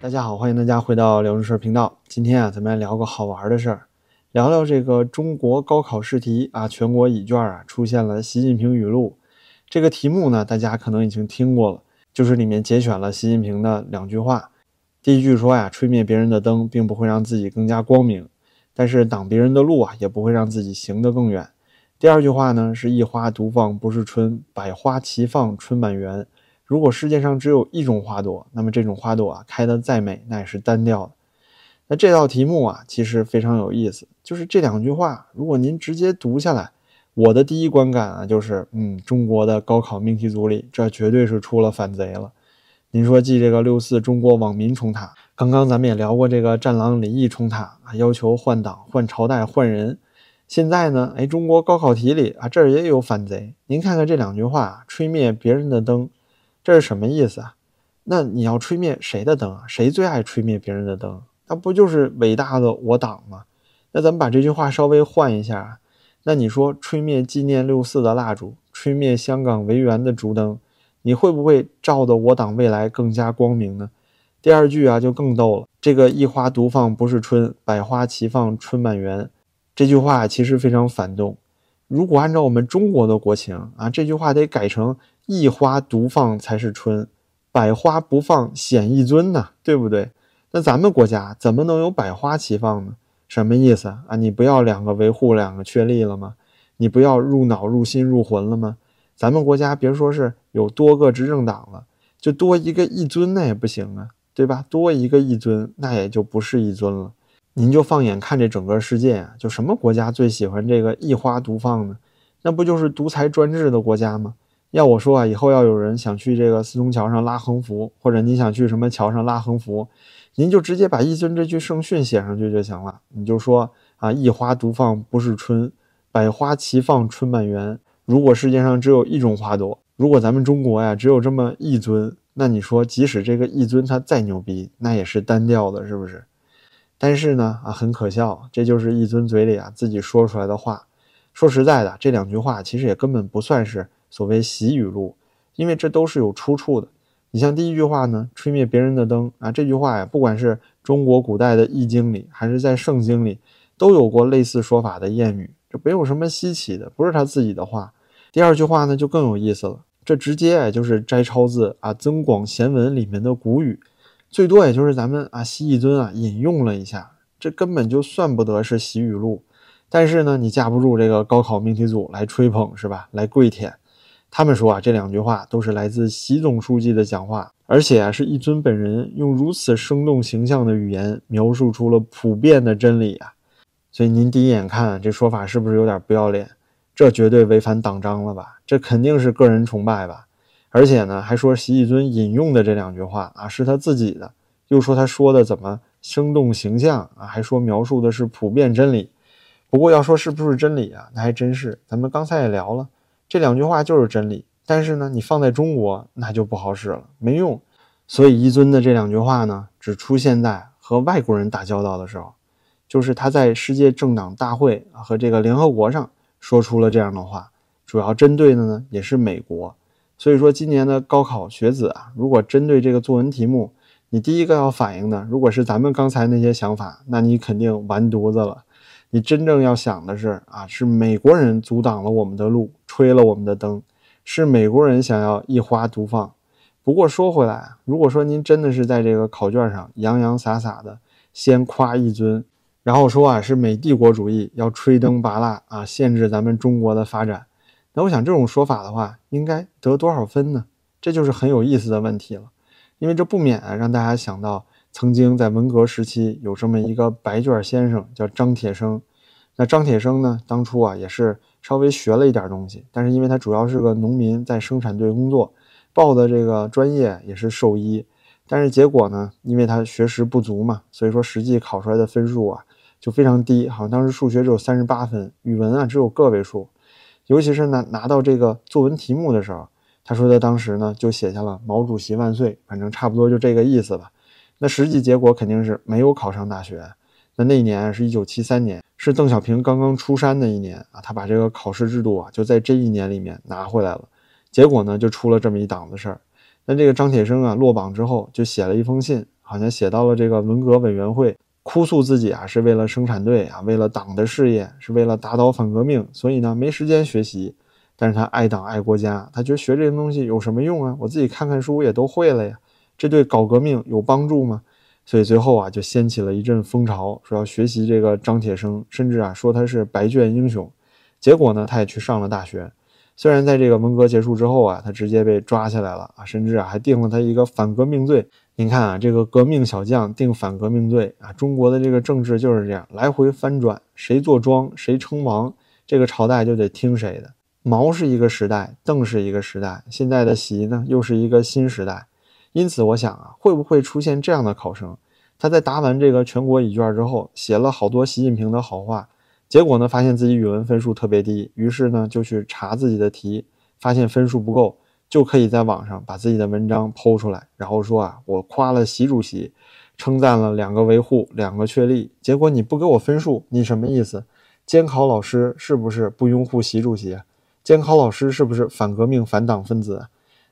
大家好，欢迎大家回到聊正事儿频道。今天啊，咱们来聊个好玩的事儿，聊聊这个中国高考试题啊，全国乙卷啊出现了习近平语录。这个题目呢，大家可能已经听过了，就是里面节选了习近平的两句话。第一句说呀，吹灭别人的灯，并不会让自己更加光明，但是挡别人的路啊，也不会让自己行得更远。第二句话呢，是一花独放不是春，百花齐放春满园。如果世界上只有一种花朵，那么这种花朵啊，开得再美，那也是单调的。那这道题目啊，其实非常有意思，就是这两句话，如果您直接读下来，我的第一观感啊，就是，嗯，中国的高考命题组里，这绝对是出了反贼了。您说继这个六四中国网民冲塔，刚刚咱们也聊过这个战狼李毅冲塔啊，要求换党、换朝代、换人。现在呢，哎，中国高考题里啊，这儿也有反贼。您看看这两句话，吹灭别人的灯。这是什么意思啊？那你要吹灭谁的灯啊？谁最爱吹灭别人的灯？那不就是伟大的我党吗？那咱们把这句话稍微换一下啊，那你说吹灭纪念六四的蜡烛，吹灭香港维园的烛灯，你会不会照得我党未来更加光明呢？第二句啊就更逗了，这个一花独放不是春，百花齐放春满园，这句话其实非常反动。如果按照我们中国的国情啊，这句话得改成。一花独放才是春，百花不放显一尊呐，对不对？那咱们国家怎么能有百花齐放呢？什么意思啊？你不要两个维护，两个确立了吗？你不要入脑、入心、入魂了吗？咱们国家别说是有多个执政党了，就多一个一尊那也不行啊，对吧？多一个一尊，那也就不是一尊了。您就放眼看这整个世界啊，就什么国家最喜欢这个一花独放呢？那不就是独裁专制的国家吗？要我说啊，以后要有人想去这个四通桥上拉横幅，或者你想去什么桥上拉横幅，您就直接把一尊这句圣训写上去就行了。你就说啊，一花独放不是春，百花齐放春满园。如果世界上只有一种花朵，如果咱们中国呀只有这么一尊，那你说即使这个一尊它再牛逼，那也是单调的，是不是？但是呢啊，很可笑，这就是一尊嘴里啊自己说出来的话。说实在的，这两句话其实也根本不算是。所谓习语录，因为这都是有出处的。你像第一句话呢，吹灭别人的灯啊，这句话呀，不管是中国古代的易经里，还是在圣经里，都有过类似说法的谚语，这没有什么稀奇的，不是他自己的话。第二句话呢，就更有意思了，这直接哎就是摘抄自啊《增广贤文》里面的古语，最多也就是咱们啊西一尊啊引用了一下，这根本就算不得是习语录。但是呢，你架不住这个高考命题组来吹捧是吧？来跪舔。他们说啊，这两句话都是来自习总书记的讲话，而且啊，是一尊本人用如此生动形象的语言描述出了普遍的真理啊。所以您第一眼看这说法是不是有点不要脸？这绝对违反党章了吧？这肯定是个人崇拜吧？而且呢，还说习一尊引用的这两句话啊是他自己的，又说他说的怎么生动形象啊？还说描述的是普遍真理。不过要说是不是真理啊，那还真是。咱们刚才也聊了。这两句话就是真理，但是呢，你放在中国那就不好使了，没用。所以一尊的这两句话呢，只出现在和外国人打交道的时候，就是他在世界政党大会和这个联合国上说出了这样的话，主要针对的呢也是美国。所以说今年的高考学子啊，如果针对这个作文题目，你第一个要反映的，如果是咱们刚才那些想法，那你肯定完犊子了。你真正要想的是啊，是美国人阻挡了我们的路，吹了我们的灯，是美国人想要一花独放。不过说回来，如果说您真的是在这个考卷上洋洋洒洒的先夸一尊，然后说啊是美帝国主义要吹灯拔蜡啊，限制咱们中国的发展，那我想这种说法的话，应该得多少分呢？这就是很有意思的问题了，因为这不免让大家想到。曾经在文革时期，有这么一个白卷先生，叫张铁生。那张铁生呢，当初啊也是稍微学了一点东西，但是因为他主要是个农民，在生产队工作，报的这个专业也是兽医。但是结果呢，因为他学识不足嘛，所以说实际考出来的分数啊就非常低，好像当时数学只有三十八分，语文啊只有个位数。尤其是拿拿到这个作文题目的时候，他说他当时呢就写下了“毛主席万岁”，反正差不多就这个意思吧。那实际结果肯定是没有考上大学。那那一年是一九七三年，是邓小平刚刚出山的一年啊。他把这个考试制度啊，就在这一年里面拿回来了。结果呢，就出了这么一档子事儿。那这个张铁生啊，落榜之后就写了一封信好像写到了这个文革委员会，哭诉自己啊是为了生产队啊，为了党的事业，是为了打倒反革命，所以呢没时间学习。但是他爱党爱国家，他觉得学这些东西有什么用啊？我自己看看书也都会了呀，这对搞革命有帮助吗？所以最后啊就掀起了一阵风潮，说要学习这个张铁生，甚至啊说他是白卷英雄。结果呢，他也去上了大学。虽然在这个文革结束之后啊，他直接被抓起来了啊，甚至啊还定了他一个反革命罪。您看啊，这个革命小将定反革命罪啊，中国的这个政治就是这样来回翻转，谁坐庄谁称王，这个朝代就得听谁的。毛是一个时代，邓是一个时代，现在的习呢又是一个新时代。因此，我想啊，会不会出现这样的考生？他在答完这个全国乙卷之后，写了好多习近平的好话。结果呢，发现自己语文分数特别低，于是呢就去查自己的题，发现分数不够，就可以在网上把自己的文章剖出来，然后说啊，我夸了习主席，称赞了两个维护，两个确立。结果你不给我分数，你什么意思？监考老师是不是不拥护习主席？监考老师是不是反革命、反党分子？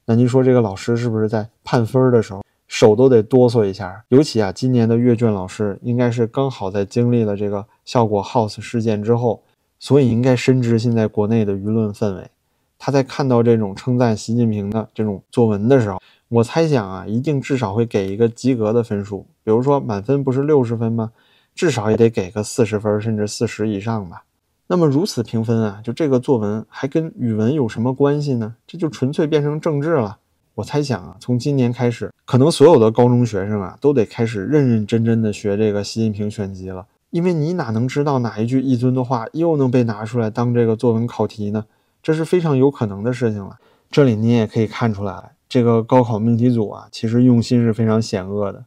那您说这个老师是不是在判分的时候？手都得哆嗦一下，尤其啊，今年的阅卷老师应该是刚好在经历了这个效果 House 事件之后，所以应该深知现在国内的舆论氛围。他在看到这种称赞习近平的这种作文的时候，我猜想啊，一定至少会给一个及格的分数。比如说满分不是六十分吗？至少也得给个四十分，甚至四十以上吧。那么如此评分啊，就这个作文还跟语文有什么关系呢？这就纯粹变成政治了。我猜想啊，从今年开始，可能所有的高中学生啊，都得开始认认真真的学这个习近平选集了。因为你哪能知道哪一句一尊的话又能被拿出来当这个作文考题呢？这是非常有可能的事情了。这里你也可以看出来，这个高考命题组啊，其实用心是非常险恶的。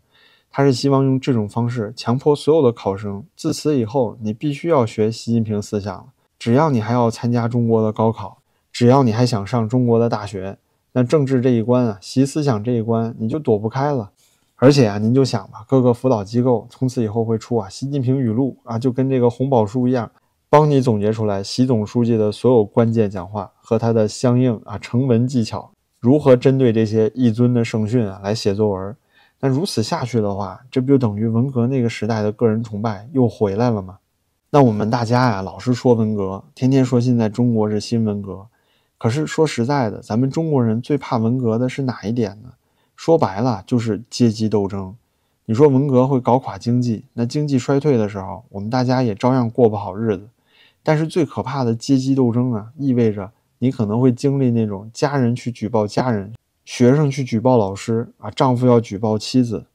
他是希望用这种方式强迫所有的考生，自此以后你必须要学习近平思想了。只要你还要参加中国的高考，只要你还想上中国的大学。那政治这一关啊，习思想这一关你就躲不开了。而且啊，您就想吧，各个辅导机构从此以后会出啊习近平语录啊，就跟这个红宝书一样，帮你总结出来习总书记的所有关键讲话和他的相应啊成文技巧，如何针对这些一尊的圣训啊来写作文。那如此下去的话，这不就等于文革那个时代的个人崇拜又回来了吗？那我们大家呀，老是说文革，天天说现在中国是新文革。可是说实在的，咱们中国人最怕文革的是哪一点呢？说白了就是阶级斗争。你说文革会搞垮经济，那经济衰退的时候，我们大家也照样过不好日子。但是最可怕的阶级斗争啊，意味着你可能会经历那种家人去举报家人，学生去举报老师啊，丈夫要举报妻子，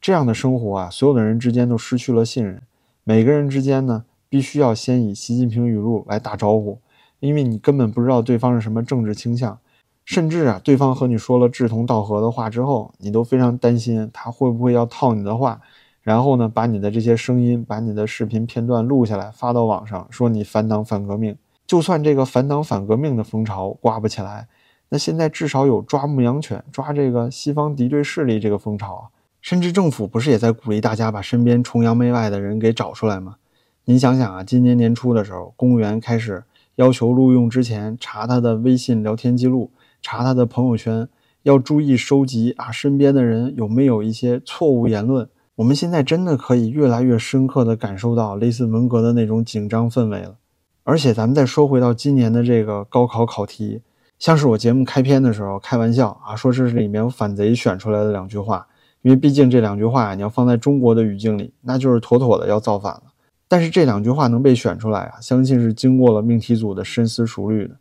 这样的生活啊，所有的人之间都失去了信任。每个人之间呢，必须要先以习近平语录来打招呼。因为你根本不知道对方是什么政治倾向，甚至啊，对方和你说了志同道合的话之后，你都非常担心他会不会要套你的话，然后呢，把你的这些声音、把你的视频片段录下来发到网上，说你反党反革命。就算这个反党反革命的风潮刮不起来，那现在至少有抓牧羊犬、抓这个西方敌对势力这个风潮啊。甚至政府不是也在鼓励大家把身边崇洋媚外的人给找出来吗？您想想啊，今年年初的时候，公务员开始。要求录用之前查他的微信聊天记录，查他的朋友圈，要注意收集啊身边的人有没有一些错误言论。我们现在真的可以越来越深刻地感受到类似文革的那种紧张氛围了。而且咱们再说回到今年的这个高考考题，像是我节目开篇的时候开玩笑啊，说这是里面反贼选出来的两句话，因为毕竟这两句话你要放在中国的语境里，那就是妥妥的要造反了。但是这两句话能被选出来啊，相信是经过了命题组的深思熟虑的。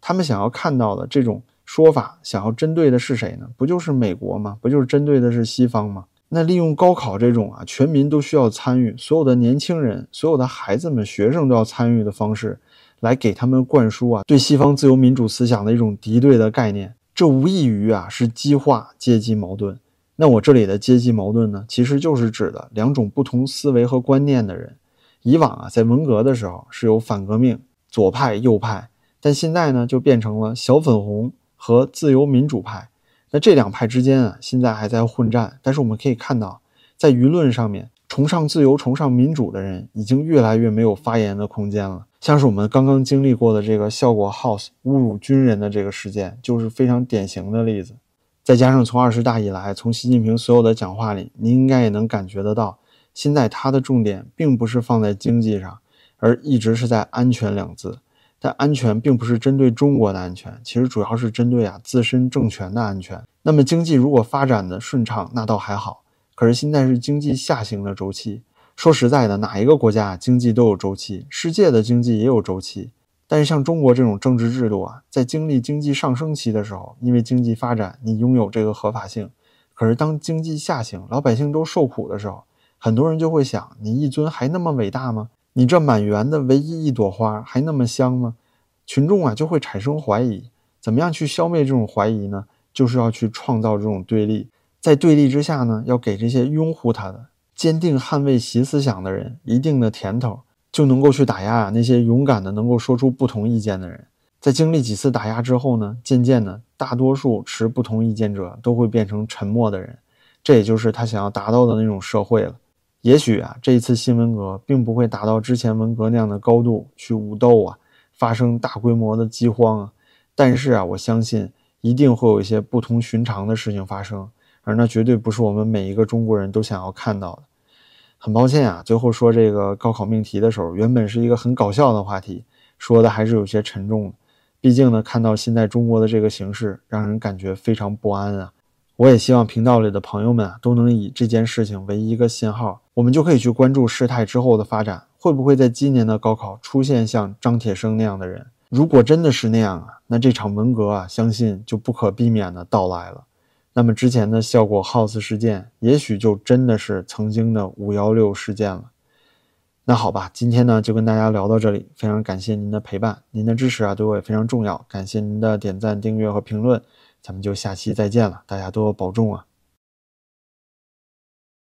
他们想要看到的这种说法，想要针对的是谁呢？不就是美国吗？不就是针对的是西方吗？那利用高考这种啊，全民都需要参与，所有的年轻人、所有的孩子们、学生都要参与的方式，来给他们灌输啊对西方自由民主思想的一种敌对的概念，这无异于啊是激化阶级矛盾。那我这里的阶级矛盾呢，其实就是指的两种不同思维和观念的人。以往啊，在文革的时候是有反革命左派、右派，但现在呢，就变成了小粉红和自由民主派。那这两派之间啊，现在还在混战。但是我们可以看到，在舆论上面，崇尚自由、崇尚民主的人已经越来越没有发言的空间了。像是我们刚刚经历过的这个效果 House 侮辱军人的这个事件，就是非常典型的例子。再加上从二十大以来，从习近平所有的讲话里，您应该也能感觉得到，现在他的重点并不是放在经济上，而一直是在安全两字。但安全并不是针对中国的安全，其实主要是针对啊自身政权的安全。那么经济如果发展的顺畅，那倒还好。可是现在是经济下行的周期。说实在的，哪一个国家经济都有周期，世界的经济也有周期。但是像中国这种政治制度啊，在经历经济上升期的时候，因为经济发展，你拥有这个合法性。可是当经济下行，老百姓都受苦的时候，很多人就会想：你一尊还那么伟大吗？你这满园的唯一一朵花还那么香吗？群众啊就会产生怀疑。怎么样去消灭这种怀疑呢？就是要去创造这种对立，在对立之下呢，要给这些拥护他的、坚定捍卫习思想的人一定的甜头，就能够去打压那些勇敢的、能够说出不同意见的人。在经历几次打压之后呢，渐渐的，大多数持不同意见者都会变成沉默的人。这也就是他想要达到的那种社会了。也许啊，这一次新文革并不会达到之前文革那样的高度去武斗啊，发生大规模的饥荒啊，但是啊，我相信一定会有一些不同寻常的事情发生，而那绝对不是我们每一个中国人都想要看到的。很抱歉啊，最后说这个高考命题的时候，原本是一个很搞笑的话题，说的还是有些沉重的。毕竟呢，看到现在中国的这个形势，让人感觉非常不安啊。我也希望频道里的朋友们啊，都能以这件事情为一个信号，我们就可以去关注事态之后的发展，会不会在今年的高考出现像张铁生那样的人？如果真的是那样啊，那这场文革啊，相信就不可避免的到来了。那么之前的效果 House 事件，也许就真的是曾经的五幺六事件了。那好吧，今天呢就跟大家聊到这里，非常感谢您的陪伴，您的支持啊对我也非常重要，感谢您的点赞、订阅和评论。咱们就下期再见了，大家多保重啊！